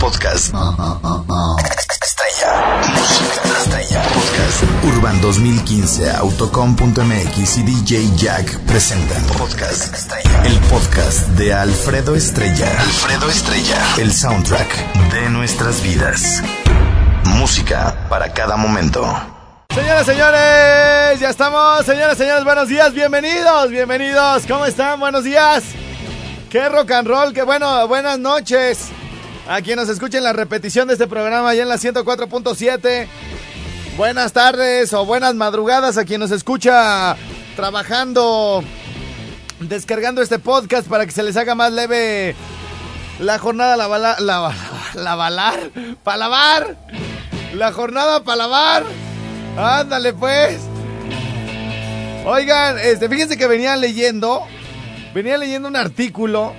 Podcast. Estrella. Música estrella. Podcast. Urban 2015, Autocom.mx y DJ Jack presentan. Podcast Estrella. El podcast de Alfredo Estrella. Alfredo Estrella. El soundtrack de nuestras vidas. Música para cada momento. Señoras, señores, ya estamos. Señoras, señores, buenos días, bienvenidos, bienvenidos. ¿Cómo están? Buenos días. Qué rock and roll, qué bueno, buenas noches. A quien nos escuchen la repetición de este programa allá en la 104.7. Buenas tardes o buenas madrugadas a quien nos escucha trabajando, descargando este podcast para que se les haga más leve la jornada la bala, la, la balar, para lavar. La jornada para lavar. Ándale pues. Oigan, este, fíjense que venía leyendo, venía leyendo un artículo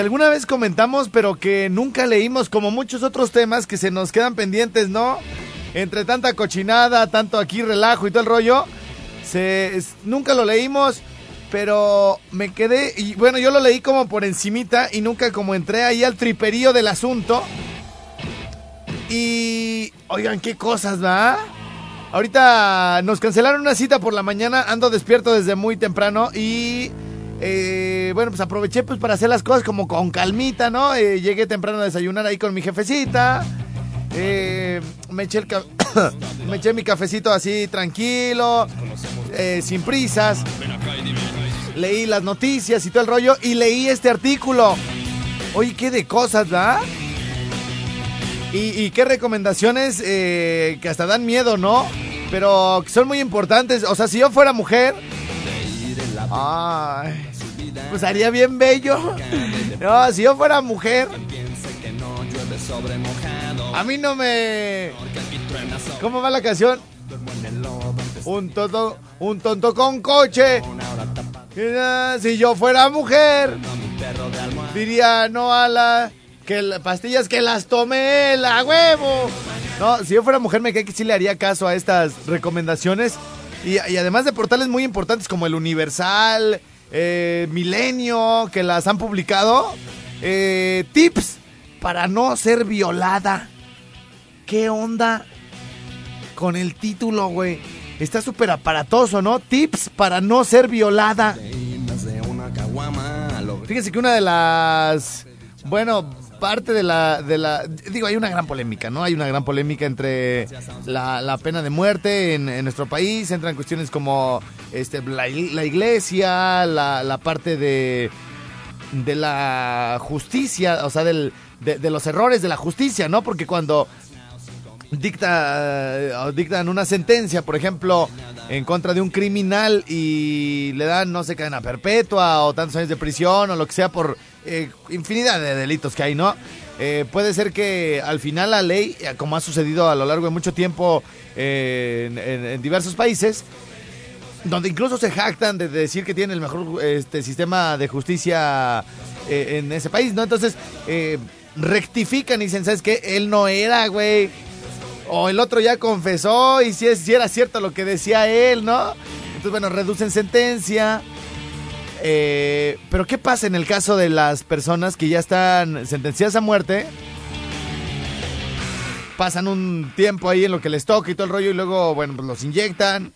alguna vez comentamos, pero que nunca leímos, como muchos otros temas que se nos quedan pendientes, ¿no? Entre tanta cochinada, tanto aquí relajo y todo el rollo, se, nunca lo leímos, pero me quedé, y bueno, yo lo leí como por encimita y nunca como entré ahí al triperío del asunto. Y, oigan, qué cosas, ¿va? Ahorita nos cancelaron una cita por la mañana, ando despierto desde muy temprano y eh, bueno, pues aproveché pues para hacer las cosas como con calmita, ¿no? Eh, llegué temprano a desayunar ahí con mi jefecita, eh, me, eché el me eché mi cafecito así tranquilo, eh, sin prisas, leí las noticias y todo el rollo y leí este artículo. Oye, qué de cosas, ¿verdad? Y, y qué recomendaciones que hasta dan miedo, ¿no? Pero que son muy importantes. O sea, si yo fuera mujer, ay, pues haría bien bello. No, si yo fuera mujer, a mí no me... ¿Cómo va la canción? Un tonto, un tonto con coche. Si yo fuera mujer, diría no a la que las pastillas que las tomé la huevo. No, si yo fuera mujer me cae que sí le haría caso a estas recomendaciones y, y además de portales muy importantes como el Universal, eh, Milenio, que las han publicado, eh, tips para no ser violada. ¿Qué onda con el título, güey? Está súper aparatoso, ¿no? Tips para no ser violada. Fíjense que una de las. Bueno, parte de la, de la. Digo, hay una gran polémica, ¿no? Hay una gran polémica entre la, la pena de muerte en, en nuestro país. Entran cuestiones como este, la, ig- la iglesia, la, la parte de. de la justicia, o sea, del, de, de los errores de la justicia, ¿no? Porque cuando dicta, eh, dictan una sentencia, por ejemplo, en contra de un criminal y le dan, no sé, cadena perpetua o tantos años de prisión o lo que sea por eh, infinidad de delitos que hay, ¿no? Eh, puede ser que al final la ley, como ha sucedido a lo largo de mucho tiempo en, en- diversos países, donde incluso se jactan de decir que tienen el mejor este, sistema de justicia en ese país, ¿no? Entonces, rectifican y dicen, ¿sabes qué? Él no era, güey. O el otro ya confesó y si, era cierto lo que decía él, ¿no? Entonces, bueno, reducen sentencia. Eh, pero ¿qué pasa en el caso de las personas que ya están sentenciadas a muerte? Pasan un tiempo ahí en lo que les toca y todo el rollo y luego, bueno, pues los inyectan,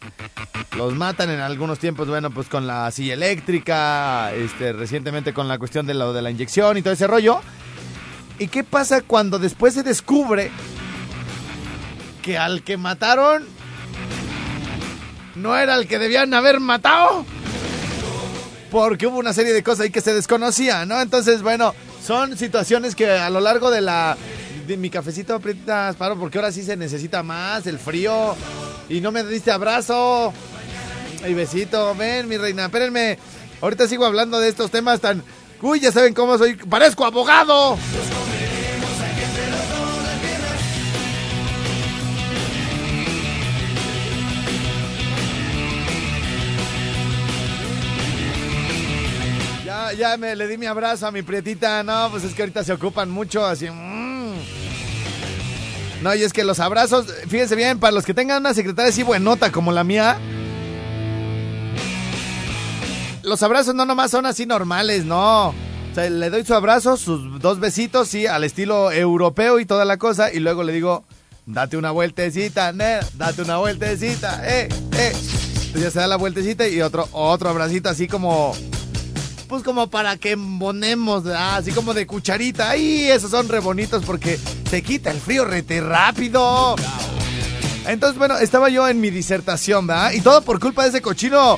los matan en algunos tiempos, bueno, pues con la silla eléctrica, este, recientemente con la cuestión de lo de la inyección y todo ese rollo. ¿Y qué pasa cuando después se descubre que al que mataron no era el que debían haber matado? Porque hubo una serie de cosas ahí que se desconocían, ¿no? Entonces, bueno, son situaciones que a lo largo de la... De mi cafecito aprietas, paro, porque ahora sí se necesita más, el frío. Y no me diste abrazo. Y besito, ven, mi reina, espérenme. Ahorita sigo hablando de estos temas tan... Uy, ya saben cómo soy. ¡Parezco abogado! Ya me le di mi abrazo a mi prietita. No, pues es que ahorita se ocupan mucho, así. mm. No, y es que los abrazos, fíjense bien, para los que tengan una secretaria así buenota como la mía, los abrazos no nomás son así normales, no. O sea, le doy su abrazo, sus dos besitos, sí, al estilo europeo y toda la cosa, y luego le digo, date una vueltecita, nena, date una vueltecita, eh, eh. Entonces ya se da la vueltecita y otro, otro abracito así como, pues como para que embonemos, así como de cucharita. ¡Ay! Esos son re bonitos porque se quita el frío rete rápido. Entonces, bueno, estaba yo en mi disertación, ¿verdad? Y todo por culpa de ese cochino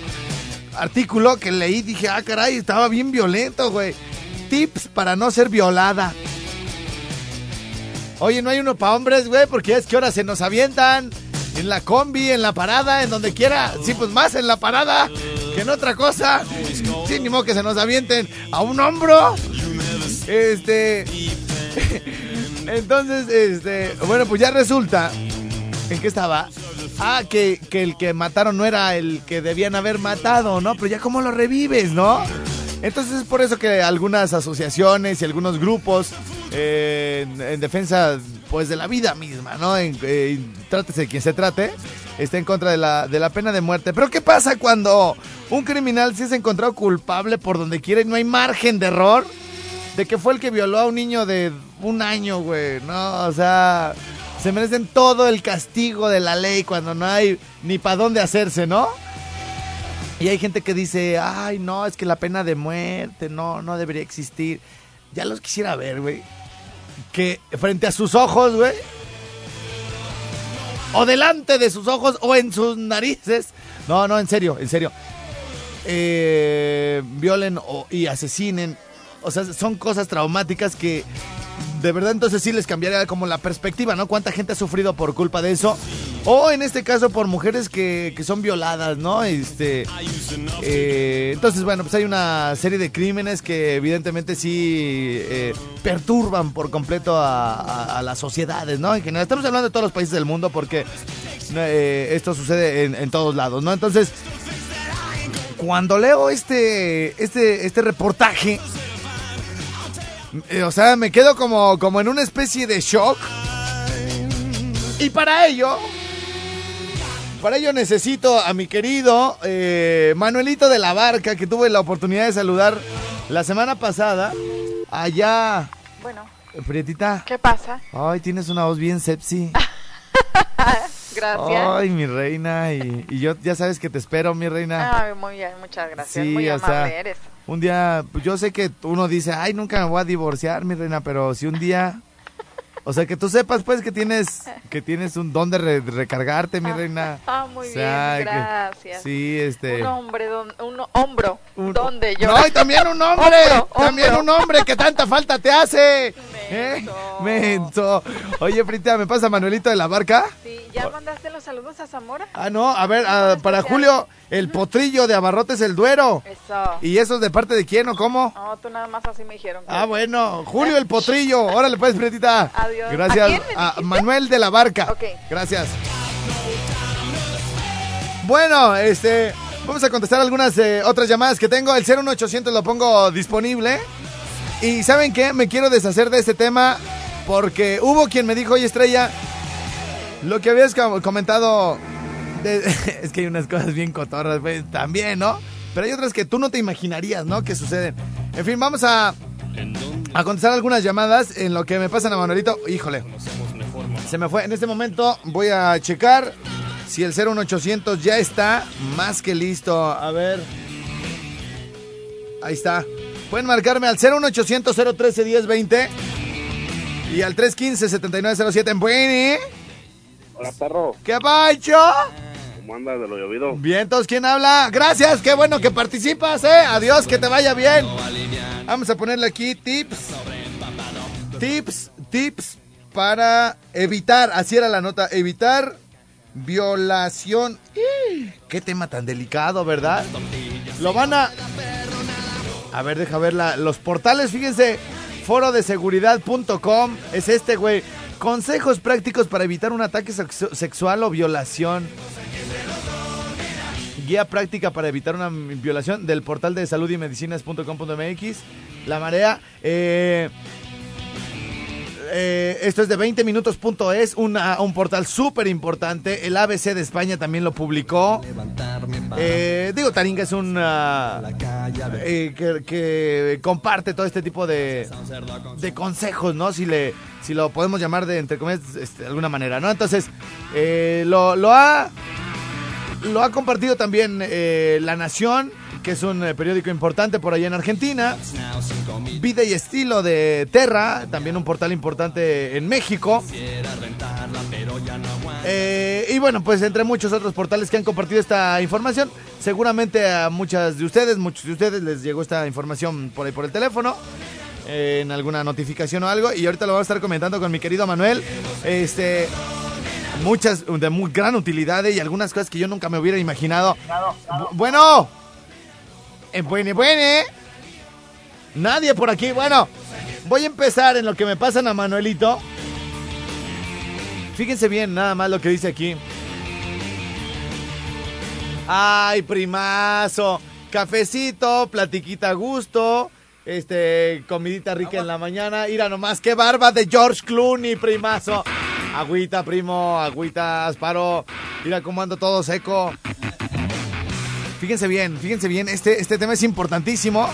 artículo que leí. Dije, ah, caray, estaba bien violento, güey. Tips para no ser violada. Oye, no hay uno para hombres, güey, porque es que ahora se nos avientan. En la combi, en la parada, en donde quiera. Sí, pues más en la parada que en otra cosa. Sí, ni modo que se nos avienten a un hombro. Este. Entonces, este. Bueno, pues ya resulta. ¿En qué estaba? Ah, que, que el que mataron no era el que debían haber matado, ¿no? Pero ya cómo lo revives, ¿no? Entonces es por eso que algunas asociaciones y algunos grupos eh, en, en defensa pues de la vida misma, ¿no? En, eh, trátese de quien se trate, está en contra de la, de la pena de muerte. Pero ¿qué pasa cuando un criminal se es encontrado culpable por donde quiera y no hay margen de error? De que fue el que violó a un niño de un año, güey, ¿no? O sea, se merecen todo el castigo de la ley cuando no hay ni para dónde hacerse, ¿no? Y hay gente que dice, ay, no, es que la pena de muerte no, no debería existir. Ya los quisiera ver, güey. Que frente a sus ojos, güey. O delante de sus ojos o en sus narices. No, no, en serio, en serio. Eh, violen o- y asesinen. O sea, son cosas traumáticas que de verdad entonces sí les cambiaría como la perspectiva, ¿no? ¿Cuánta gente ha sufrido por culpa de eso? O en este caso por mujeres que, que son violadas, ¿no? Este, eh, entonces, bueno, pues hay una serie de crímenes que evidentemente sí eh, perturban por completo a, las sociedades, ¿no? En general, estamos hablando de todos los países del mundo porque eh, esto sucede en, en todos lados, ¿no? Entonces, cuando leo este, este, este reportaje, eh, o sea, me quedo como, como en una especie de shock. Y para ello, para ello necesito a mi querido eh, Manuelito de la Barca, que tuve la oportunidad de saludar la semana pasada. Allá, Bueno, Prietita. ¿qué pasa? Ay, tienes una voz bien sepsi. Gracias. Ay, mi reina. Y, y yo ya sabes que te espero, mi reina. Ay, muy bien, muchas gracias. Sí, muy amable sea, eres. Un día, yo sé que uno dice, ay, nunca me voy a divorciar, mi reina, pero si un día, o sea, que tú sepas, pues, que tienes, que tienes un don de re- recargarte, mi reina. Ah, muy O sea, bien, que- gracias. sí, este. Un hombre, don- un hombro, un- donde yo. No, y también un hombre, Hombro, también hombro. un hombre que tanta falta te hace. ¿Eh? Menso. Menso. Oye, Frita, ¿me pasa Manuelito de la Barca? Sí, ¿ya mandaste los saludos a Zamora? Ah, no, a ver, ah, para. Julio, el potrillo de Abarrotes el Duero. Eso. ¿Y eso es de parte de quién o cómo? No, tú nada más así me dijeron. que- Ah, bueno, Julio el potrillo. Órale, pues, Prietita. Adiós. Gracias. ¿A? Manuel de la Barca. Ok. Gracias. Bueno, este. Vamos a contestar algunas eh, otras llamadas que tengo. El 01800 lo pongo disponible. Y ¿saben qué? Me quiero deshacer de este tema porque hubo quien me dijo, oye, Estrella, lo que habías com- comentado. De- es que hay unas cosas bien cotorras, pues, también, ¿no? Pero hay otras que tú no te imaginarías, ¿no? Que suceden. En fin, vamos a, a contestar algunas llamadas en lo que me pasan a Manuelito. Híjole. Se me fue. En este momento voy a checar si el 01800 ya está más que listo. A ver. Ahí está. Pueden marcarme al 01800 013 1020 y al 315 7907 en Bueni. Hola, perro. ¿Qué pacho? ¿Cómo andas de lo llovido? Bien, todos, ¿quién habla? Gracias, qué bueno que participas, ¿eh? Adiós, que te vaya bien. Vamos a ponerle aquí tips. Tips, tips para evitar, así era la nota, evitar violación. Qué tema tan delicado, ¿verdad? Lo van a... A ver, deja ver los portales, fíjense, forodeseguridad.com es este, güey. Consejos prácticos para evitar un ataque sexu- sexual o violación. Guía práctica para evitar una violación del portal de salud y medicinas.com.mx. La marea. Eh, eh, esto es de 20 minutos.es, una- un portal súper importante. El ABC de España también lo publicó. Eh, digo, Taringa es un eh, que, que comparte todo este tipo de, de consejos, ¿no? Si le si lo podemos llamar de entre comillas este, de alguna manera, ¿no? Entonces eh, lo, lo ha lo ha compartido también eh, La Nación, que es un eh, periódico importante por allá en Argentina. Vida y Estilo de Terra, también un portal importante en México. Eh, y bueno, pues entre muchos otros portales que han compartido esta información, seguramente a muchas de ustedes, muchos de ustedes les llegó esta información por ahí por el teléfono, eh, en alguna notificación o algo, y ahorita lo vamos a estar comentando con mi querido Manuel. Este, muchas de muy gran utilidad y algunas cosas que yo nunca me hubiera imaginado. Bu- Bueno, eh, bueno, bueno, nadie por aquí. Bueno, voy a empezar en lo que me pasan a Manuelito. Fíjense bien, nada más lo que dice aquí. Ay, primazo. Cafecito, platiquita a gusto. Este, comidita rica en la mañana. Mira nomás, qué barba de George Clooney, primazo. Agüita, primo, agüita, asparo. Mira cómo ando todo seco. Fíjense bien, fíjense bien, este, este tema es importantísimo.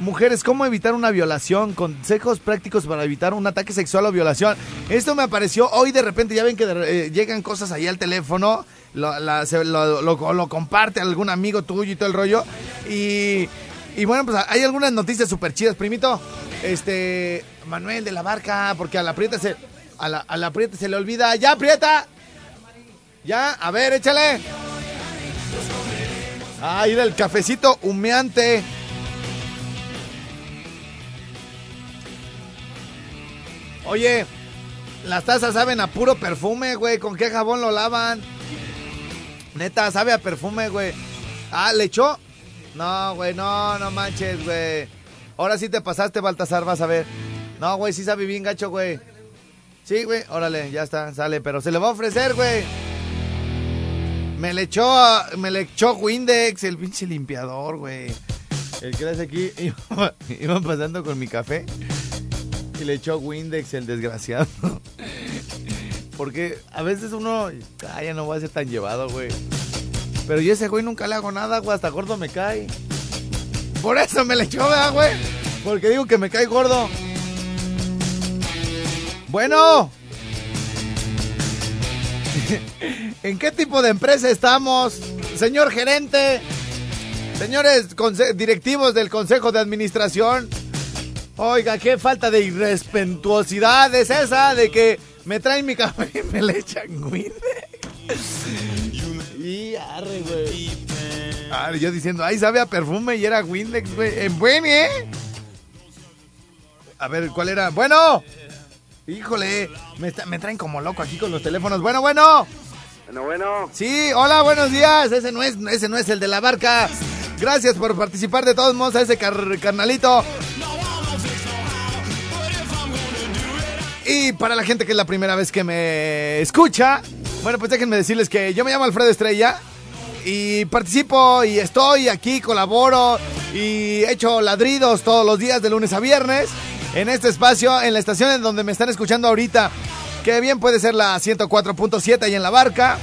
Mujeres, ¿cómo evitar una violación? Consejos prácticos para evitar un ataque sexual o violación. Esto me apareció hoy de repente, ya ven que eh, llegan cosas ahí al teléfono, la- lo- lo comparte algún amigo tuyo y todo el rollo. Y, y bueno, pues hay algunas noticias súper chidas, primito. Este, Manuel de la Barca, porque a la prieta se, a la, a la prieta se le olvida. ¡Ya, prieta! Ya, a ver, échale. Ah, mira el cafecito humeante. Oye, las tazas saben a puro perfume, güey. ¿Con qué jabón lo lavan? Neta, sabe a perfume, güey. Ah, ¿le echó? No, güey, no, no manches, güey. Ahora sí te pasaste, Baltasar, vas a ver. No, güey, sí sabe bien gacho, güey. Sí, güey, órale, ya está, sale, pero se le va a ofrecer, güey. Me le echó, me le echó Windex, el pinche limpiador, güey. El que hace aquí, iba, pasando con mi café y le echó Windex, el desgraciado. Porque a veces uno, ay, ya no voy a ser tan llevado, güey. Pero yo ese güey nunca le hago nada, güey, hasta gordo me cae. Por eso me le echó, ¿verdad, güey? Porque digo que me cae gordo. Bueno. ¿En qué tipo de empresa estamos, señor gerente? Señores directivos del Consejo de Administración. Oiga, qué falta de irrespetuosidad es esa de que me traen mi café y me le echan Windex. Y arre, güey. Ah, yo diciendo, ay, sabe a perfume y era Windex, güey. En buen, ¿eh? A ver, ¿cuál era? Bueno. Híjole, me, está- me traen como loco aquí con los teléfonos. Bueno, bueno. Bueno, bueno. Sí, hola, buenos días. Ese no es, ese no es el de la barca. Gracias por participar de todos modos a ese car- carnalito. Y para la gente que es la primera vez que me escucha, bueno, pues déjenme decirles que yo me llamo Alfredo Estrella y participo y estoy aquí, colaboro y echo ladridos todos los días de lunes a viernes en este espacio, en la estación en donde me están escuchando ahorita, que bien puede ser la 104.7 ahí en la barca,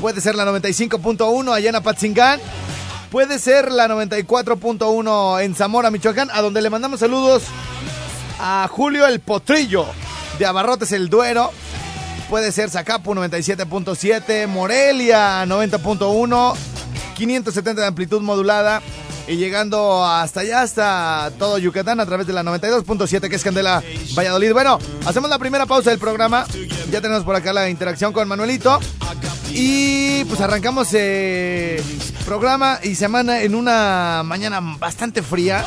puede ser la 95.1 allá en Apatzingán, puede ser la 94.1 en Zamora, Michoacán, a donde le mandamos saludos a Julio el Potrillo de Abarrotes el Duero. Puede ser Zacapu 97.7, Morelia 90.1, 570 de amplitud modulada y llegando hasta allá, hasta todo Yucatán a través de la 92.7 que es Candela Valladolid. Bueno, hacemos la primera pausa del programa. Ya tenemos por acá la interacción con Manuelito. Y pues arrancamos eh, programa y semana en una mañana bastante fría.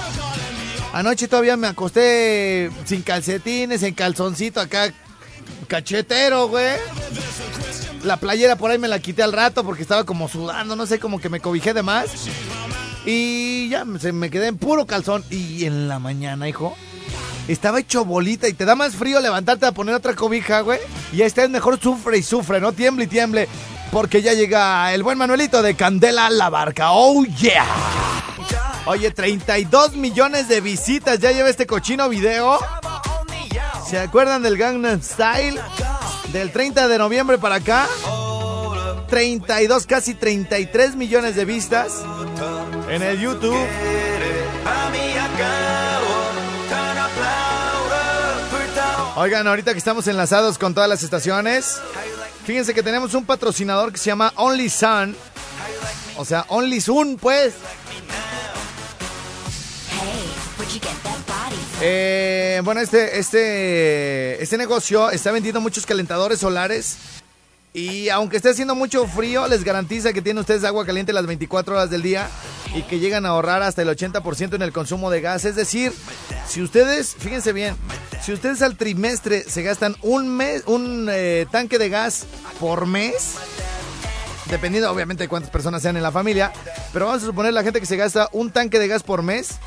Anoche todavía me acosté sin calcetines, en calzoncito acá, cachetero, güey. La playera por ahí me la quité al rato porque estaba como sudando, no sé, como que me cobijé de más. Y ya se me quedé en puro calzón. Y en la mañana, hijo, estaba hecho bolita y te da más frío levantarte a poner otra cobija, güey. Y esta es mejor sufre y sufre, no tiemble y tiemble. porque ya llega el buen Manuelito de Candela La Barca. ¡Oh, yeah! Oye, 32 millones de visitas ya lleva este cochino video. ¿Se acuerdan del Gangnam Style? Del 30 de noviembre para acá. 32, casi 33 millones de vistas en el YouTube. Oigan, ahorita que estamos enlazados con todas las estaciones, fíjense que tenemos un patrocinador que se llama Only Sun. O sea, Only Sun, pues. Eh, bueno, este, este, este negocio está vendiendo muchos calentadores solares. Y aunque esté haciendo mucho frío, les garantiza que tienen ustedes agua caliente las 24 horas del día y que llegan a ahorrar hasta el 80% en el consumo de gas. Es decir, si ustedes, fíjense bien, si ustedes al trimestre se gastan un mes, un eh, tanque de gas por mes, dependiendo obviamente de cuántas personas sean en la familia, pero vamos a suponer la gente que se gasta un tanque de gas por mes,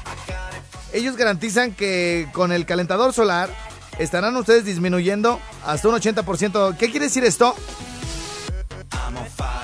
ellos garantizan que con el calentador solar estarán ustedes disminuyendo hasta un 80%. ¿Qué quiere decir esto?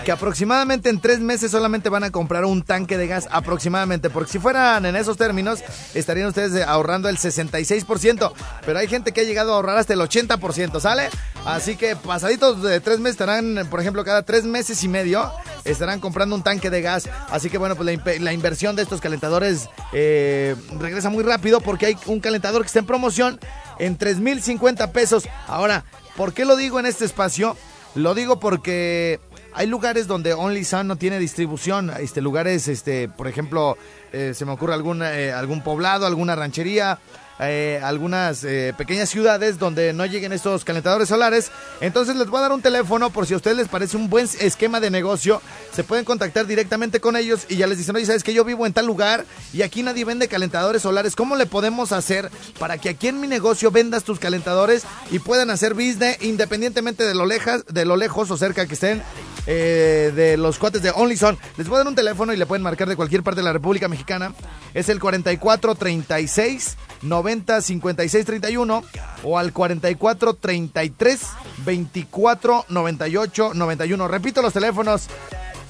que aproximadamente en tres meses solamente van a comprar un tanque de gas, aproximadamente, porque si fueran en esos términos, estarían ustedes ahorrando el 66%, pero hay gente que ha llegado a ahorrar hasta el 80%, ¿sale? Así que pasaditos de tres meses estarán, por ejemplo, cada tres meses y medio estarán comprando un tanque de gas, así que bueno, pues la, inversión de estos calentadores eh, regresa muy rápido porque hay un calentador que está en promoción en 3.050 pesos. Ahora, ¿por qué lo digo en este espacio? Lo digo porque hay lugares donde Only Sun no tiene distribución. Este, lugares, este, por ejemplo, eh, se me ocurre algún, eh, algún poblado, alguna ranchería, eh, algunas pequeñas ciudades donde no lleguen estos calentadores solares. Entonces les voy a dar un teléfono por si a ustedes les parece un buen esquema de negocio. Se pueden contactar directamente con ellos y ya les dicen, oye, sabes que yo vivo en tal lugar y aquí nadie vende calentadores solares. ¿Cómo le podemos hacer para que aquí en mi negocio vendas tus calentadores y puedan hacer business independientemente de lo, lejas, de lo lejos o cerca que estén? Eh, de los cuates de Only Son. Les voy a dar un teléfono y le pueden marcar de cualquier parte de la República Mexicana. Es el 4436 90 56 31 o al 44 33 24 98 91. Repito los teléfonos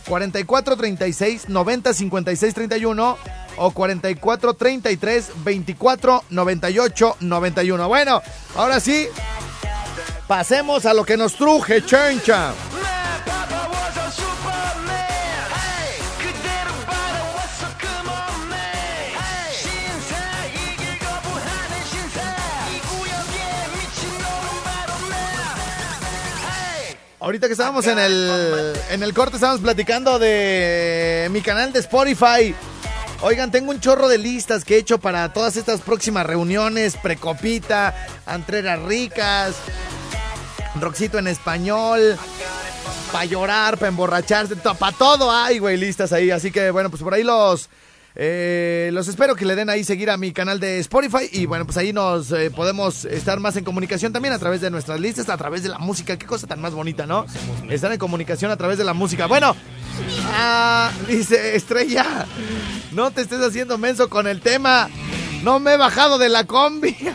44 36 90 56 31 o 44 33 24 98 91. Bueno, ahora sí, pasemos a lo que nos truje, chencha. Ahorita que estábamos en el, en el corte, estábamos platicando de mi canal de Spotify. Oigan, tengo un chorro de listas que he hecho para todas estas próximas reuniones, precopita, antreras ricas, roxito en español, para llorar, para emborracharse, para todo hay, güey, listas ahí. Así que bueno, pues por ahí los eh, los espero que le den ahí seguir a mi canal de Spotify y bueno, pues ahí nos eh, podemos estar más en comunicación también a través de nuestras listas, a través de la música. Qué cosa tan más bonita, ¿no? Estar en comunicación a través de la música. Bueno, ah, dice Estrella, no te estés haciendo menso con el tema. No me he bajado de la combi.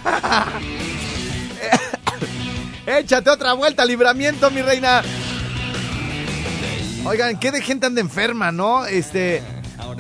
Échate otra vuelta, libramiento, mi reina. Oigan, qué de gente anda enferma, ¿no? Este,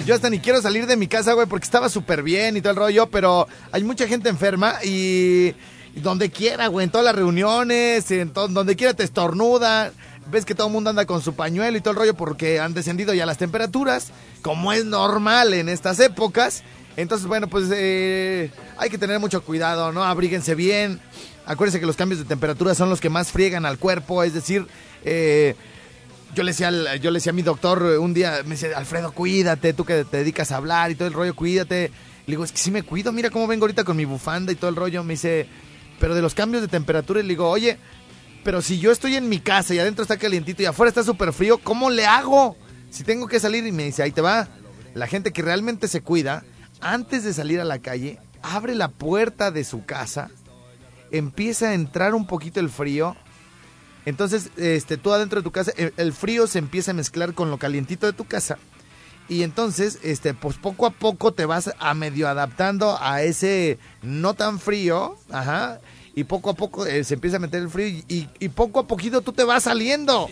yo hasta ni quiero salir de mi casa, güey, porque estaba súper bien y todo el rollo, pero hay mucha gente enferma y, donde quiera, güey, en todas las reuniones, en donde quiera te estornuda. Ves que todo el mundo anda con su pañuelo y todo el rollo porque han descendido ya las temperaturas, como es normal en estas épocas. Entonces, bueno, pues eh, hay que tener mucho cuidado, ¿no? Abríguense bien. Acuérdense que los cambios de temperatura son los que más friegan al cuerpo, es decir, eh, yo le decía yo le decía a mi doctor un día, me decía, Alfredo, cuídate, tú que te dedicas a hablar y todo el rollo, cuídate. Le digo, es que sí me cuido, mira cómo vengo ahorita con mi bufanda y todo el rollo. Me dice, pero de los cambios de temperatura, y le digo, oye, pero si yo estoy en mi casa y adentro está calientito y afuera está súper frío, ¿cómo le hago? Si tengo que salir y me dice, ahí te va. La gente que realmente se cuida, antes de salir a la calle, abre la puerta de su casa, empieza a entrar un poquito el frío entonces, este, tú adentro de tu casa, el, frío se empieza a mezclar con lo calientito de tu casa. Y entonces, este, pues poco a poco te vas a medio adaptando a ese no tan frío, ajá. y poco a poco eh, se empieza a meter el frío y, y- y poco a poquito tú te vas saliendo.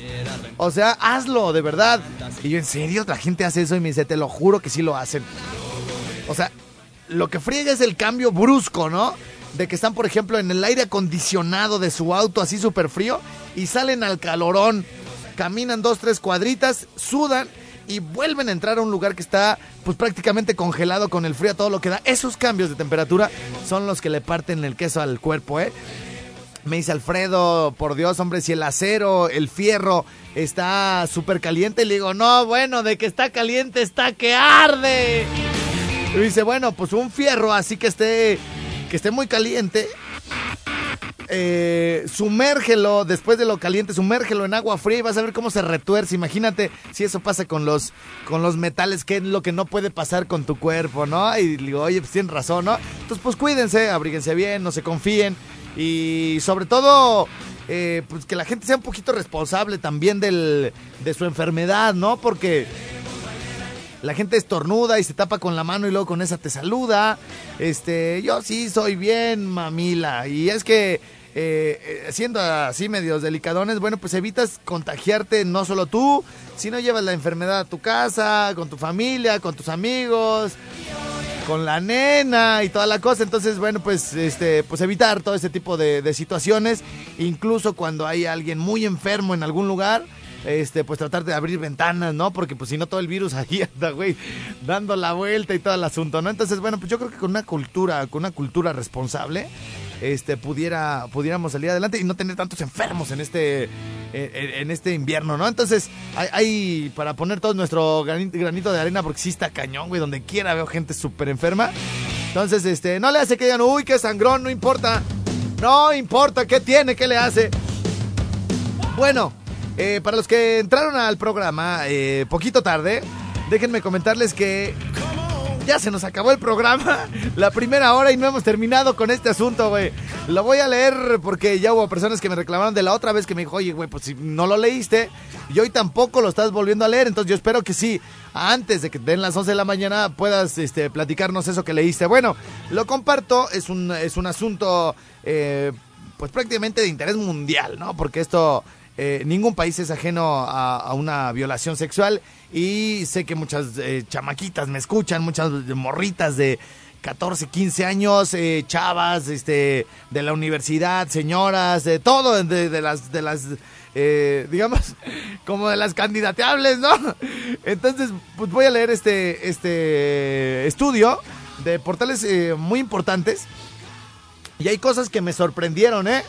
O sea, hazlo, de verdad. Y yo, ¿en serio? La gente hace eso y me dice, te lo juro que sí lo hacen. O sea, lo que friega es el cambio brusco, ¿no? De que están, por ejemplo, en el aire acondicionado de su auto así súper frío y salen al calorón. Caminan dos, tres cuadritas, sudan y vuelven a entrar a un lugar que está pues prácticamente congelado con el frío todo lo que da. Esos cambios de temperatura son los que le parten el queso al cuerpo, ¿eh? Me dice Alfredo, por Dios, hombre, si el acero, el fierro está súper caliente, le digo, no, bueno, de que está caliente está que arde. Y dice, bueno, pues un fierro así que esté, que esté muy caliente, eh, sumérgelo después de lo caliente, sumérgelo en agua fría y vas a ver cómo se retuerce. Imagínate si eso pasa con los, con los metales, que es lo que no puede pasar con tu cuerpo, ¿no? Y digo, oye, pues tienen razón, ¿no? Entonces, pues cuídense, abríguense bien, no se confíen y sobre todo, eh, pues que la gente sea un poquito responsable también del, de su enfermedad, ¿no? Porque la gente estornuda y se tapa con la mano y luego con esa te saluda. Este, yo sí soy bien mamila. Y es que eh, eh, siendo así medios delicadones, bueno, pues evitas contagiarte no solo tú, sino llevas la enfermedad a tu casa, con tu familia, con tus amigos, con la nena y toda la cosa. Entonces, bueno, pues este, pues evitar todo ese tipo de, de situaciones. Incluso cuando hay alguien muy enfermo en algún lugar este, pues tratar de abrir ventanas, ¿no? Porque pues si no todo el virus ahí anda, güey, dando la vuelta y todo el asunto, ¿no? Entonces, bueno, pues yo creo que con una cultura, con una cultura responsable, este, pudiera, pudiéramos salir adelante y no tener tantos enfermos en este, en, este invierno, ¿no? Entonces, hay, para poner todo nuestro granito, granito de arena, porque sí está cañón, güey, donde quiera veo gente súper enferma. Entonces, este, no le hace que digan, uy, qué sangrón, no importa. No importa, ¿qué tiene? ¿Qué le hace? Bueno, eh, para los que entraron al programa eh, poquito tarde, déjenme comentarles que ya se nos acabó el programa, la primera hora y no hemos terminado con este asunto, güey. Lo voy a leer porque ya hubo personas que me reclamaron de la otra vez que me dijo, oye, güey, pues si no lo leíste y hoy tampoco lo estás volviendo a leer, entonces yo espero que sí, antes de que den las 11 de la mañana puedas este, platicarnos eso que leíste. Bueno, lo comparto, es un, es un asunto eh, pues prácticamente de interés mundial, ¿no? Porque esto... Eh, ningún país es ajeno a, una violación sexual y sé que muchas eh, chamaquitas me escuchan, muchas morritas de 14, 15 años, eh, chavas este, de la universidad, señoras, de todo, de, de las, de las eh, digamos, como de las candidateables, ¿no? Entonces, pues voy a leer este, este estudio de portales eh, muy importantes y hay cosas que me sorprendieron, ¿eh?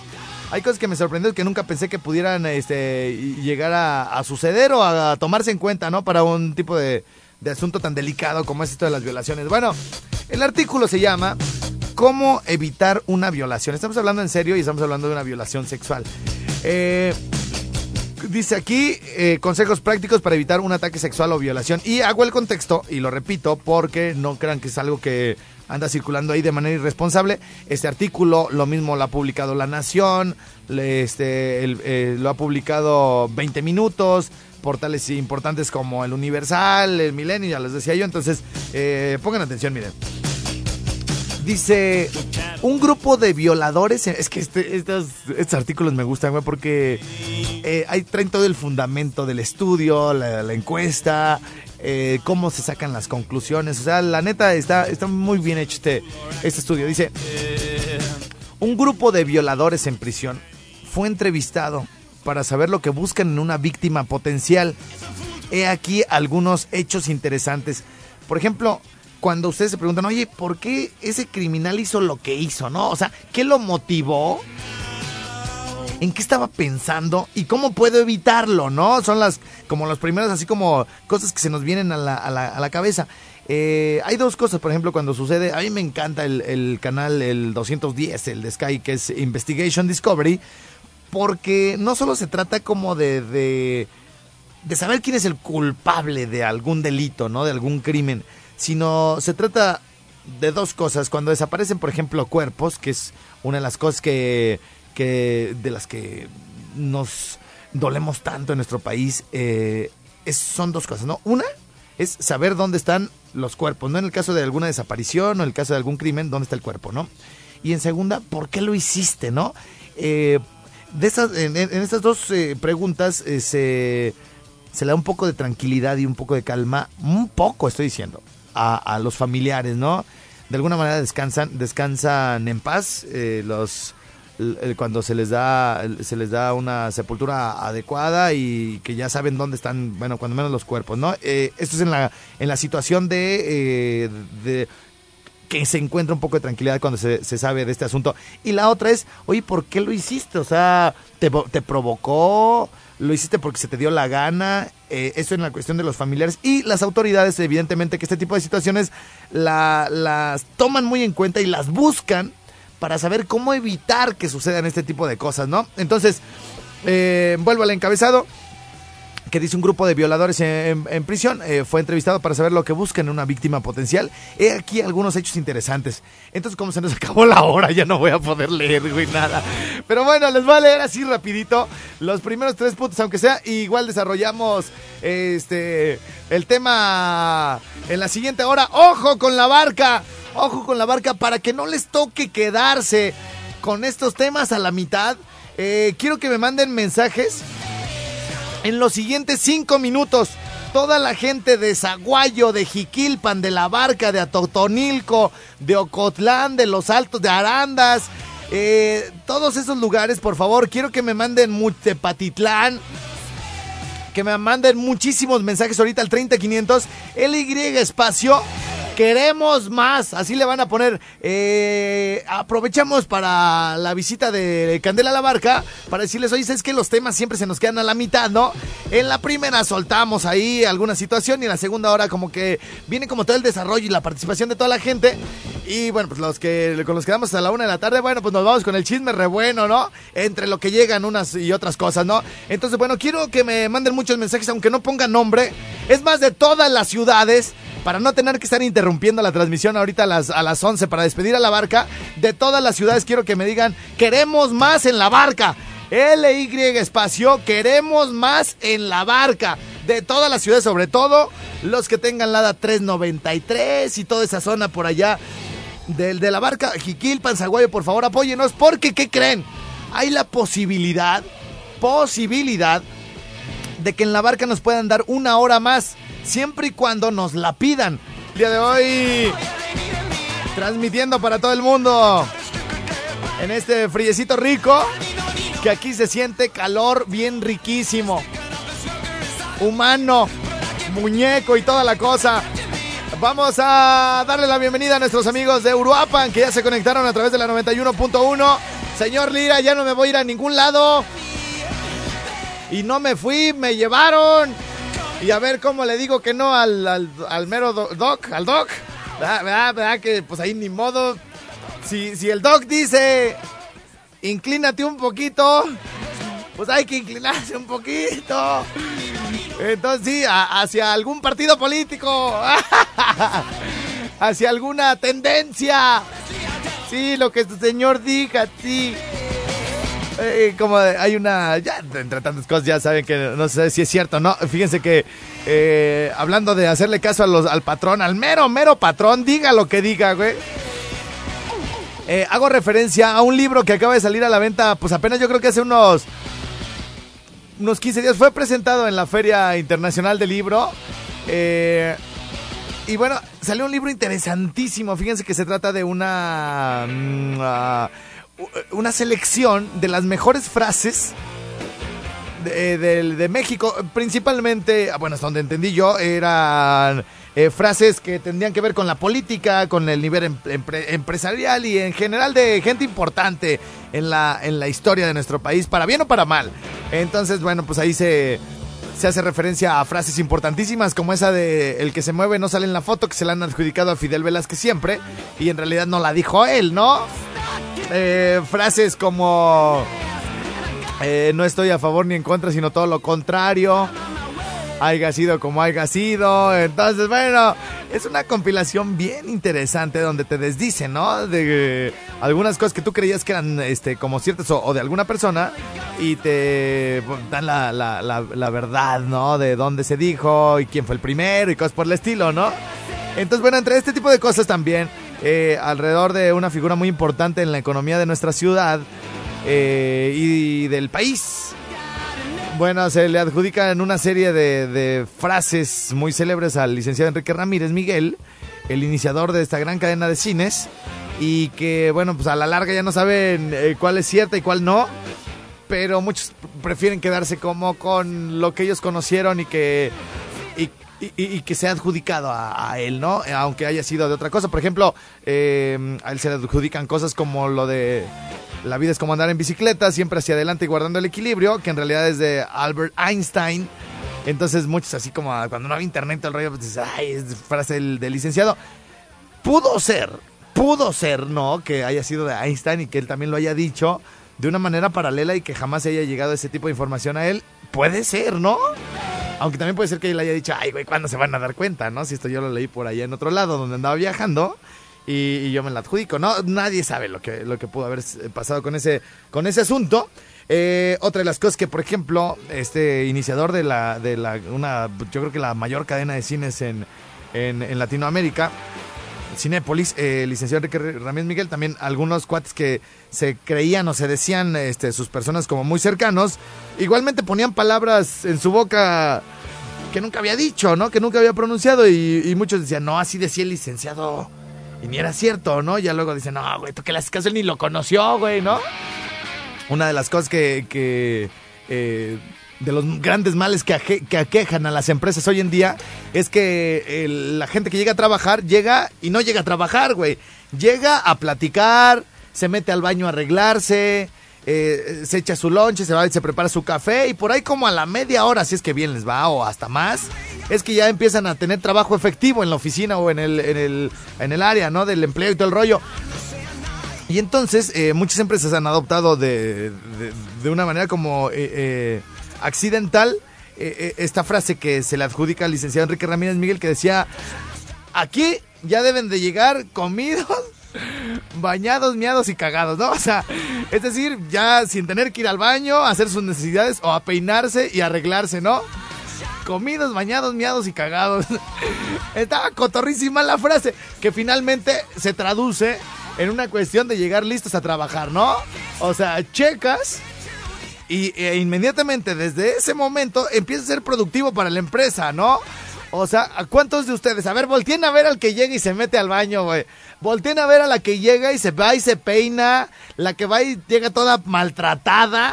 Hay cosas que me sorprendieron que nunca pensé que pudieran este, llegar a, suceder o a tomarse en cuenta, ¿no? Para un tipo de, de, asunto tan delicado como es esto de las violaciones. Bueno, el artículo se llama ¿Cómo evitar una violación? Estamos hablando en serio y estamos hablando de una violación sexual. Eh, dice aquí eh, consejos prácticos para evitar un ataque sexual o violación. Y hago el contexto, y lo repito, porque no crean que es algo que anda circulando ahí de manera irresponsable. Este artículo, lo mismo lo ha publicado La Nación, este, eh, lo ha publicado 20 Minutos, portales importantes como El Universal, El Milenio, ya les decía yo. Entonces, eh, pongan atención, miren. Dice, un grupo de violadores, es que este, estos, estos, artículos me gustan, porque eh, ahí traen todo el fundamento del estudio, la, la encuesta, eh, cómo se sacan las conclusiones. O sea, la neta está, está muy bien hecho este, este estudio. Dice, un grupo de violadores en prisión fue entrevistado para saber lo que buscan en una víctima potencial. He aquí algunos hechos interesantes. Por ejemplo, cuando ustedes se preguntan, oye, ¿por qué ese criminal hizo lo que hizo? ¿No? O sea, ¿qué lo motivó? en qué estaba pensando y cómo puedo evitarlo, ¿no? Son las como los primeros así como cosas que se nos vienen a la, a la, cabeza. Eh, hay dos cosas, por ejemplo, cuando sucede, a mí me encanta el, el, canal, el 210, el de Sky, que es Investigation Discovery, porque no solo se trata como de, de, de saber quién es el culpable de algún delito, ¿no? De algún crimen, sino se trata de dos cosas. Cuando desaparecen, por ejemplo, cuerpos, que es una de las cosas que que de las que nos dolemos tanto en nuestro país eh, es, son dos cosas, ¿no? Una es saber dónde están los cuerpos, no en el caso de alguna desaparición o en el caso de algún crimen, dónde está el cuerpo, ¿no? Y en segunda, ¿por qué lo hiciste, no? Eh, de esas, en, en estas dos eh, preguntas eh, se, se le da un poco de tranquilidad y un poco de calma, un poco estoy diciendo, a, los familiares, ¿no? De alguna manera descansan, descansan en paz eh, los cuando se les da se les da una sepultura adecuada y que ya saben dónde están, bueno, cuando menos los cuerpos, ¿no? Eh, esto es en la en la situación de, eh, de que se encuentra un poco de tranquilidad cuando se, se sabe de este asunto. Y la otra es, oye, ¿por qué lo hiciste? O sea, ¿te, te provocó? ¿Lo hiciste porque se te dio la gana? Eh, eso en la cuestión de los familiares. Y las autoridades, evidentemente, que este tipo de situaciones la- las toman muy en cuenta y las buscan para saber cómo evitar que sucedan este tipo de cosas, ¿no? Entonces, eh, vuelvo al encabezado que dice un grupo de violadores en, prisión. eh, fue entrevistado para saber lo que buscan en una víctima potencial. He aquí algunos hechos interesantes. Entonces, como se nos acabó la hora, ya no voy a poder leer, güey, nada. Pero bueno, les voy a leer así rapidito los primeros tres puntos, aunque sea. Igual desarrollamos este el tema en la siguiente hora. ¡Ojo con la barca! ¡Ojo con la barca! Para que no les toque quedarse con estos temas a la mitad. Eh, quiero que me manden mensajes en los siguientes cinco minutos. Toda la gente de Zaguayo, de Jiquilpan, de La Barca, de Atotonilco, de Ocotlán, de Los Altos, de Arandas, eh, todos esos lugares, por favor, quiero que me manden mu- Tepatitlán, que me manden muchísimos mensajes ahorita al 30500 LY espacio. Queremos más, así le van a poner. Eh, aprovechamos para la visita de Candela a la Barca para decirles, oye, es que los temas siempre se nos quedan a la mitad, ¿no? En la primera soltamos ahí alguna situación y en la segunda hora como que viene como todo el desarrollo y la participación de toda la gente. Y bueno, pues los que con los que quedamos hasta la una de la tarde, bueno, pues nos vamos con el chisme re bueno, ¿no? Entre lo que llegan unas y otras cosas, ¿no? Entonces, bueno, quiero que me manden muchos mensajes, aunque no pongan nombre. Es más de todas las ciudades, para no tener que estar interrumpiendo la transmisión ahorita a las, a las 11 para despedir a la barca. De todas las ciudades quiero que me digan, queremos más en la barca. LY espacio, queremos más en la barca. De todas las ciudades, sobre todo los que tengan Lada 393 y toda esa zona por allá del de la barca Jiquilpan, Zaguayo, por favor apóyenos, porque ¿qué creen? Hay la posibilidad, posibilidad de que en la barca nos puedan dar una hora más, siempre y cuando nos la pidan. El día de hoy, transmitiendo para todo el mundo en este friecito rico, que aquí se siente calor bien riquísimo, humano, muñeco y toda la cosa. Vamos a darle la bienvenida a nuestros amigos de Uruapan que ya se conectaron a través de la 91.1. Señor Lira, ya no me voy a ir a ningún lado. Y no me fui, me llevaron. Y a ver cómo le digo que no al, al, al mero do- doc, al doc. ¿Verdad, verdad, que pues ahí ni modo. Si, si el doc dice, inclínate un poquito, pues hay que inclinarse un poquito. Entonces sí, hacia algún partido político, hacia alguna tendencia. Sí, lo que su señor diga, sí. Eh, como de- hay una, ya entre tantas cosas ya saben que no sé si es cierto, ¿no? Fíjense que eh, hablando de hacerle caso a al patrón, al mero, mero patrón, diga lo que diga, güey. Eh, hago referencia a un libro que acaba de salir a la venta, pues apenas yo creo que hace unos unos 15 días. Fue presentado en la Feria Internacional del Libro. Eh, y bueno, salió un libro interesantísimo. Fíjense que se trata de una. mm, ah, una selección de las mejores frases. De, de- de México, principalmente, ah, bueno, hasta donde entendí yo, eran eh, frases que tendrían que ver con la política, con el nivel em- empre- empresarial y en general de gente importante en la, en la historia de nuestro país, para bien o para mal. Entonces, bueno, pues ahí se, se hace referencia a frases importantísimas como esa de el que se mueve no sale en la foto, que se la han adjudicado a Fidel Velázquez siempre, y en realidad no la dijo él, ¿no? Eh, frases como eh, no estoy a favor ni en contra, sino todo lo contrario. Haiga sido como haya sido. Entonces, bueno, es una compilación bien interesante donde te desdice, ¿no? De algunas cosas que tú creías que eran este, como ciertas o, o de alguna persona y te dan la, la, la, la verdad, ¿no? De dónde se dijo y quién fue el primero y cosas por el estilo, ¿no? Entonces, bueno, entre este tipo de cosas también eh, alrededor de una figura muy importante en la economía de nuestra ciudad eh, y del país. Bueno, se le adjudica en una serie de, de frases muy célebres al licenciado Enrique Ramírez Miguel, el iniciador de esta gran cadena de cines, y que, bueno, pues a la larga ya no saben eh, cuál es cierta y cuál no, pero muchos prefieren quedarse como con lo que ellos conocieron y que y, y- que se ha adjudicado a, a él, ¿no? Eh, Aunque haya sido de otra cosa. Por ejemplo, eh, a él se le adjudican cosas como lo de la vida es como andar en bicicleta, siempre hacia adelante y guardando el equilibrio, que en realidad es de Albert Einstein. Entonces muchos así como ah, cuando no había internet el rollo, pues dices, ay, es frase del, del licenciado. Pudo ser, pudo ser, ¿no? Que haya sido de Einstein y que él también lo haya dicho de una manera paralela y que jamás haya llegado ese tipo de información a él. Puede ser, ¿no? Aunque también puede ser que él haya dicho, ay, güey, ¿cuándo se van a dar cuenta, no? Si esto yo lo leí por allá en otro lado donde andaba viajando y, yo me la adjudico, ¿no? Nadie sabe lo que, lo que pudo haber pasado con ese, con ese asunto. Eh, otra de las cosas que, por ejemplo, este iniciador de la, de la, una, yo creo que la mayor cadena de cines en, en, en Latinoamérica, Cinépolis, eh, licenciado Enrique Ramírez Miguel, también algunos cuates que se creían o se decían este, sus personas como muy cercanos, igualmente ponían palabras en su boca que nunca había dicho, ¿no? Que nunca había pronunciado y, muchos decían, no, así decía el licenciado. Y ni era cierto, ¿no? Ya luego dicen, no, güey, tú que haces caso, él ni lo conoció, güey, ¿no? Una de las cosas que, que eh, de los grandes males que, aje- que aquejan a las empresas hoy en día es que la gente que llega a trabajar llega y no llega a trabajar, güey. Llega a platicar, se mete al baño a arreglarse, eh, se echa su lonche, se va y se prepara su café y por ahí como a la media hora, si es que bien les va o hasta más, es que ya empiezan a tener trabajo efectivo en la oficina o en el, en el, en el área, ¿no? Del empleo y todo el rollo. Y entonces eh, muchas empresas han adoptado de, de- de una manera como eh, eh, accidental eh, eh, esta frase que se le adjudica al licenciado Enrique Ramírez Miguel que decía, aquí ya deben de llegar comidos, bañados, miados y cagados, ¿no? O sea, es decir, ya sin tener que ir al baño, a hacer sus necesidades o a peinarse y arreglarse, ¿no? Comidos, bañados, miados y cagados. Estaba cotorrísima la frase, que finalmente se traduce en una cuestión de llegar listos a trabajar, ¿no? O sea, checas y e inmediatamente desde ese momento empieza a ser productivo para la empresa, ¿no? O sea, ¿a cuántos de ustedes? A ver, volteen a ver al que llega y se mete al baño, güey. Volteen a ver a la que llega y se va y se peina, la que va y llega toda maltratada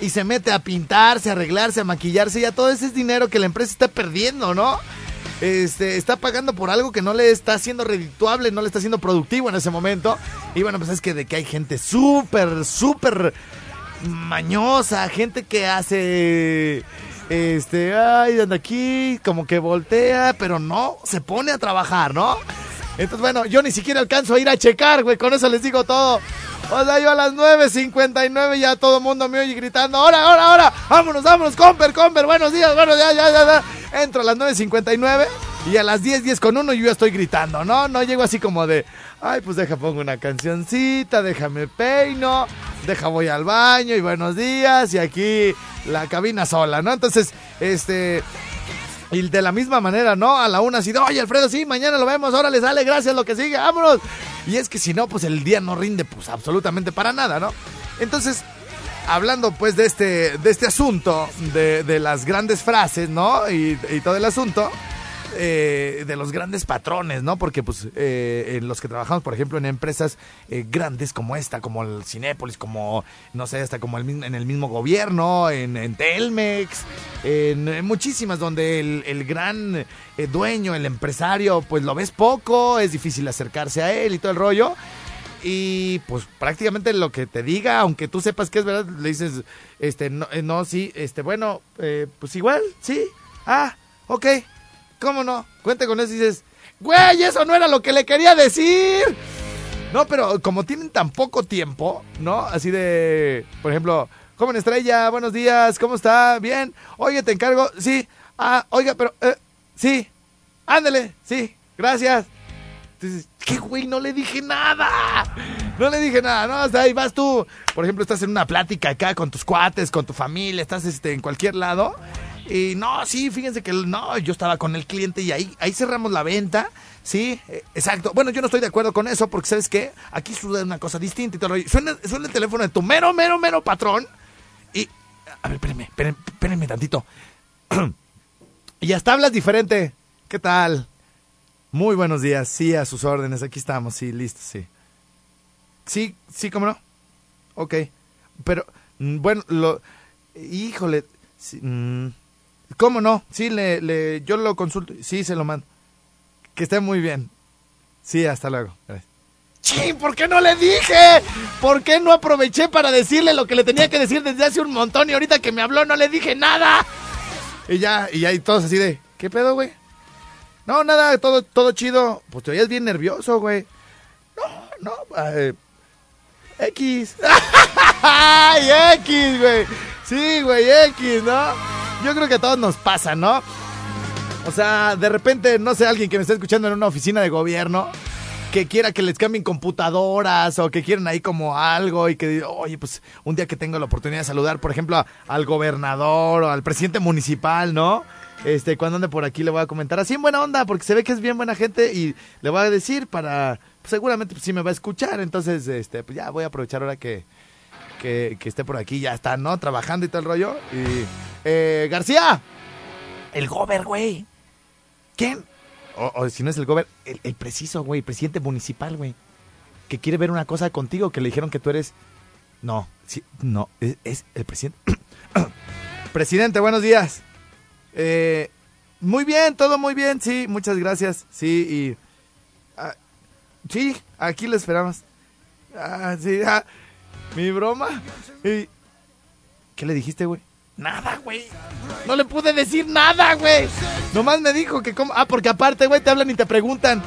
y se mete a pintarse, a arreglarse, a maquillarse, ya todo ese es dinero que la empresa está perdiendo, ¿no? Este, está pagando por algo que no le está haciendo redituable, no le está haciendo productivo en ese momento. Y bueno, pues es que de que hay gente súper, súper mañosa, gente que hace, este, ay, anda aquí, como que voltea, pero no, se pone a trabajar, ¿no? Entonces, bueno, yo ni siquiera alcanzo a ir a checar, güey, con eso les digo todo. O sea, yo a las 9.59 ya todo el mundo me oye gritando, ahora, ahora, ahora, vámonos, vámonos, Comper, Comper, buenos días, bueno, ya, ya, ya, ya. Entro a las 9.59 y a las 10, 10 con uno yo ya estoy gritando, ¿no? No llego así como de, ay, pues deja pongo una cancioncita, déjame peino, deja voy al baño y buenos días y aquí la cabina sola, ¿no? Entonces, este... Y de la misma manera, ¿no? A la una así, de, oye Alfredo, sí, mañana lo vemos, ahora le sale, gracias, lo que sigue, vámonos. Y es que si no, pues el día no rinde, pues absolutamente para nada, ¿no? Entonces, hablando pues de este, de este asunto, de, las grandes frases, ¿no? Y todo el asunto, eh, de los grandes patrones, ¿no? Porque pues eh, en los que trabajamos, por ejemplo, en empresas eh, grandes como esta, como el Cinépolis, como, no sé, hasta como el, en el mismo gobierno, en, Telmex, en, muchísimas donde el, el gran eh, dueño, el empresario, pues lo ves poco, es difícil acercarse a él y todo el rollo. Y pues prácticamente lo que te diga, aunque tú sepas que es verdad, le dices, este, no, eh, no sí, este, bueno, eh, pues igual, sí, ah, ok, ¿cómo no? Cuente con eso y dices, güey, eso no era lo que le quería decir. No, pero como tienen tan poco tiempo, ¿no? Así de, por ejemplo, joven estrella, buenos días, ¿cómo está? Bien. Oye, te encargo, sí. Ah, oiga, pero, eh, sí. Ándale, sí, gracias. Entonces, ¿qué güey? No le dije nada. No le dije nada, ¿no? Ahí vas tú. Por ejemplo, estás en una plática acá con tus cuates, con tu familia, estás este, en cualquier lado. Y no, sí, fíjense que no, yo estaba con el cliente y ahí, ahí cerramos la venta. Sí, eh, exacto. Bueno, yo no estoy de acuerdo con eso porque, ¿sabes qué? Aquí suena una cosa distinta y todo. el. Suena, suena el teléfono de tu mero, mero, mero patrón y... A ver, espérenme, espérenme, espérenme tantito. y hasta hablas diferente. ¿Qué tal? Muy buenos días. Sí, a sus órdenes. Aquí estamos. Sí, listo, sí. Sí, sí, ¿cómo no? Ok. Pero, mm, bueno, lo... Híjole. sí, mm, ¿Cómo no? Sí, le, le, yo lo consulto. Sí, se lo mando. Que esté muy bien. Sí, hasta luego. Gracias. ¡Chin! ¿Por qué no le dije? ¿Por qué no aproveché para decirle lo que le tenía que decir desde hace un montón y ahorita que me habló no le dije nada? Y ya, y ya, y todos así de, ¿qué pedo, güey? No, nada, todo, todo chido. Pues te oías bien nervioso, güey. No, no, eh, X. ¡Ay, X, güey! Sí, güey, X, ¿no? Yo creo que a todos nos pasa, ¿no? O sea, de repente, no sé, alguien que me está escuchando en una oficina de gobierno que quiera que les cambien computadoras o que quieran ahí como algo y que, oye, pues un día que tengo la oportunidad de saludar, por ejemplo, al gobernador o al presidente municipal, ¿no? Este, cuando ande por aquí le voy a comentar así en buena onda, porque se ve que es bien buena gente y le voy a decir para, pues, seguramente pues, sí me va a escuchar, entonces, este, pues ya voy a aprovechar ahora que, que, esté por aquí, ya está, ¿no? Trabajando y todo el rollo. Y, eh, García, el gober, güey. ¿Quién? O, si no es el gober, el, el preciso, güey, presidente municipal, güey. Que quiere ver una cosa contigo, que le dijeron que tú eres... No, sí, no, es, el presidente. presidente, buenos días. Eh, muy bien, todo muy bien, sí, muchas gracias. Sí, y... ah, sí, aquí lo esperamos. Ah, sí, ah, mi broma. Y- ¿Qué le dijiste, güey? Nada, güey. No le pude decir nada, güey. Nomás me dijo que como... Ah, porque aparte, güey, te hablan y te preguntan.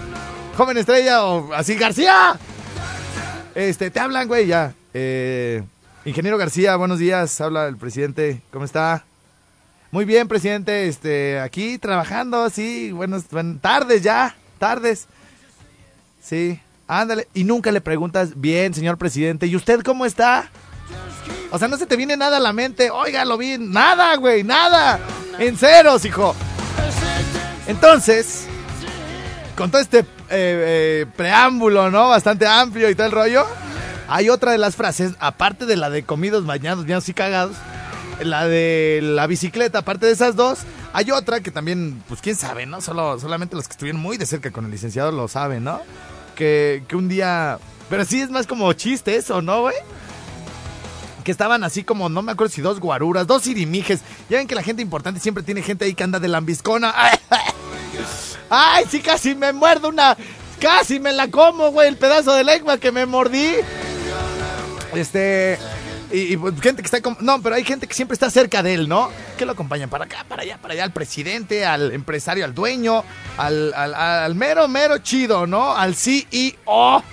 Joven estrella o así, García. Este, te hablan, güey, ya. Eh, ingeniero García, buenos días. Habla el presidente. ¿Cómo está? Muy bien, presidente. Este, aquí trabajando, sí. Buenas, buenas tardes ya. Tardes. Sí. Ándale. Y nunca le preguntas, bien, señor presidente. ¿Y usted cómo está? O sea, no se te viene nada a la mente. Oiga, lo vi. Nada, güey, nada. En ceros, hijo. Entonces, con todo este eh, eh, preámbulo, ¿no? Bastante amplio y todo el rollo. Hay otra de las frases, aparte de la de comidos, bañados, bañados y cagados. La de la bicicleta, aparte de esas dos, hay otra que también, pues quién sabe, ¿no? Solo, solamente los que estuvieron muy de cerca con el licenciado lo saben, ¿no? Que, que un día. Pero sí es más como chiste eso, ¿no, güey? que estaban así como, no me acuerdo si dos guaruras, dos irimijes. Ya ven que la gente importante siempre tiene gente ahí que anda de lambiscona. Ay, sí, casi me muerdo una. Casi me la como, güey, el pedazo de lengua que me mordí. Este. Y, pues, gente que está. No, pero hay gente que siempre está cerca de él, ¿no? Que lo acompañan para acá, para allá, para allá, al presidente, al empresario, al dueño, al, al, mero, mero chido, ¿no? Al CEO.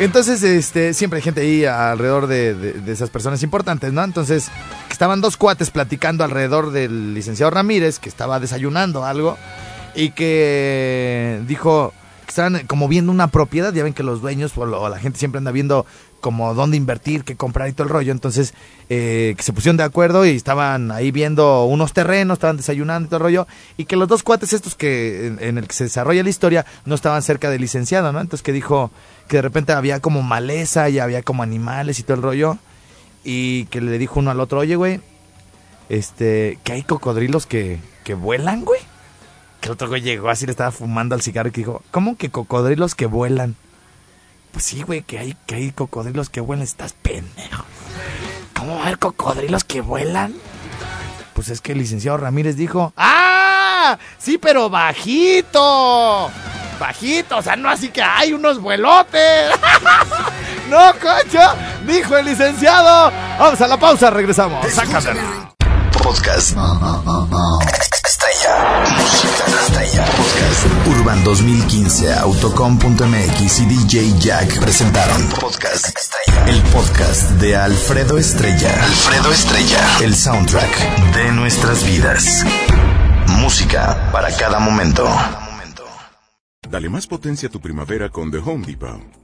Entonces, este, siempre hay gente ahí alrededor de, de- esas personas importantes, ¿no? Entonces, estaban dos cuates platicando alrededor del licenciado Ramírez, que estaba desayunando algo, y que dijo que estaban como viendo una propiedad, ya ven que los dueños o la gente siempre anda viendo como dónde invertir, qué comprar y todo el rollo, entonces eh, que se pusieron de acuerdo y estaban ahí viendo unos terrenos, estaban desayunando y todo el rollo, y que los dos cuates estos que en, el que se desarrolla la historia no estaban cerca del licenciado, ¿no? Entonces que dijo que de repente había como maleza y había como animales y todo el rollo, y que le dijo uno al otro, oye, güey, este, que hay cocodrilos que, que vuelan, güey. Que el otro güey llegó así, le estaba fumando al cigarro y que dijo, ¿cómo que cocodrilos que vuelan? Pues sí, güey, que hay, que hay cocodrilos que vuelan, estás pendejo. ¿Cómo va a haber cocodrilos que vuelan? Pues es que el licenciado Ramírez dijo, ¡Ah! Sí, pero bajito. Bajito, o sea, no así que hay unos vuelotes. no, cocho, dijo el licenciado. Vamos a la pausa, regresamos. Sácatela. Podcast. Estrella. Música estrella. Podcast. Urban 2015, Autocom.mx y DJ Jack presentaron Podcast Estrella. El podcast de Alfredo Estrella. Alfredo Estrella. El soundtrack de nuestras vidas. Música para cada momento. Dale más potencia a tu primavera con The Home Depot.